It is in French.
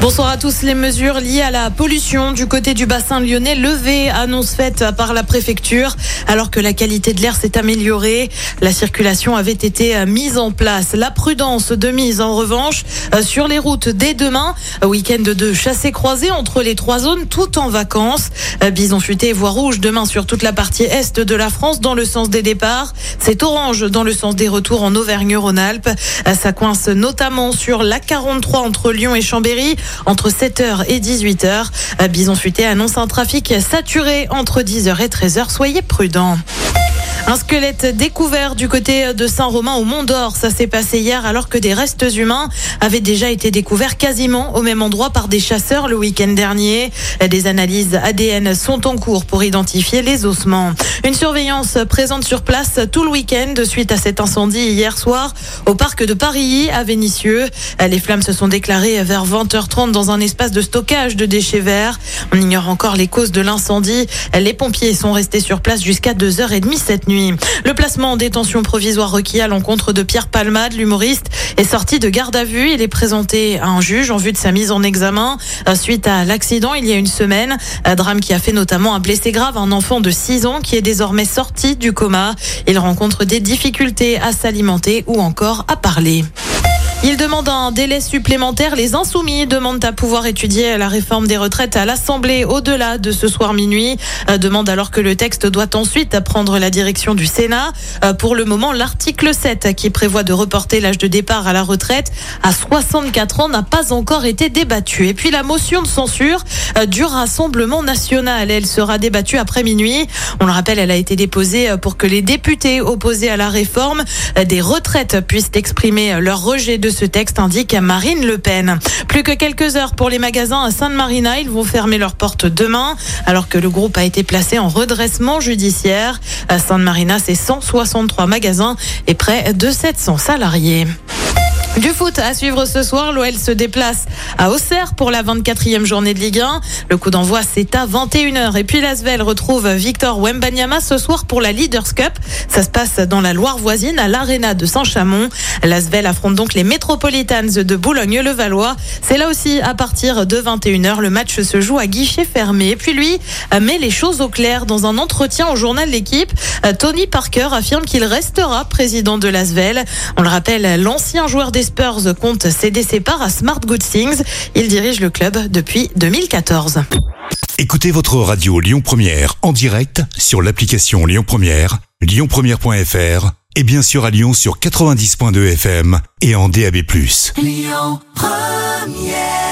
Bonsoir à tous. Les mesures liées à la pollution du côté du bassin lyonnais levées, annonce faite par la préfecture, alors que la qualité de l'air s'est améliorée. La circulation avait été mise en place. La prudence de mise, en revanche, sur les routes dès demain. Week-end de chassés croisés entre les trois zones, tout en vacances. Bison futé voie rouge demain sur toute la partie est de la France dans le sens des départs. C'est orange dans le sens des retours en Auvergne-Rhône-Alpes. Ça coince notamment sur la 43 entre Lyon et Chambéry entre 7h et 18h. Bison Futé annonce un trafic saturé entre 10h et 13h. Soyez prudents. Un squelette découvert du côté de Saint-Romain au Mont d'Or. Ça s'est passé hier alors que des restes humains avaient déjà été découverts quasiment au même endroit par des chasseurs le week-end dernier. Des analyses ADN sont en cours pour identifier les ossements. Une surveillance présente sur place tout le week-end suite à cet incendie hier soir au parc de Paris à Vénissieux. Les flammes se sont déclarées vers 20h30 dans un espace de stockage de déchets verts. On ignore encore les causes de l'incendie. Les pompiers sont restés sur place jusqu'à 2h30 cette nuit. Le placement en détention provisoire requis à l'encontre de Pierre Palmade, l'humoriste, est sorti de garde à vue. Il est présenté à un juge en vue de sa mise en examen suite à l'accident il y a une semaine. Un drame qui a fait notamment un blessé grave, un enfant de 6 ans qui est désormais sorti du coma. Il rencontre des difficultés à s'alimenter ou encore à parler. Il demande un délai supplémentaire. Les insoumis demandent à pouvoir étudier la réforme des retraites à l'Assemblée au-delà de ce soir minuit. Euh, demande alors que le texte doit ensuite prendre la direction du Sénat. Euh, pour le moment, l'article 7 qui prévoit de reporter l'âge de départ à la retraite à 64 ans n'a pas encore été débattu. Et puis la motion de censure euh, du Rassemblement national, elle sera débattue après minuit. On le rappelle, elle a été déposée pour que les députés opposés à la réforme des retraites puissent exprimer leur rejet de ce texte, indique Marine Le Pen. Plus que quelques heures pour les magasins à Sainte-Marina. Ils vont fermer leurs portes demain, alors que le groupe a été placé en redressement judiciaire. À Sainte-Marina, c'est 163 magasins et près de 700 salariés. Du foot à suivre ce soir, l'OL se déplace à Auxerre pour la 24e journée de Ligue 1. Le coup d'envoi c'est à 21h et puis l'Asvel retrouve Victor Wembanyama ce soir pour la Leaders Cup. Ça se passe dans la Loire voisine à l'Arena de Saint-Chamond. L'Asvel affronte donc les Metropolitans de Boulogne-le-Valois. C'est là aussi à partir de 21h. Le match se joue à guichet fermé. Puis lui met les choses au clair dans un entretien au journal L'équipe. Tony Parker affirme qu'il restera président de l'Asvel. On le rappelle, l'ancien joueur des Spurs compte céder ses parts à Smart Good Things. Il dirige le club depuis 2014. Écoutez votre radio Lyon Première en direct sur l'application Lyon Première, lyonpremière.fr et bien sûr à Lyon sur 90.2 FM et en DAB+. Lyon Première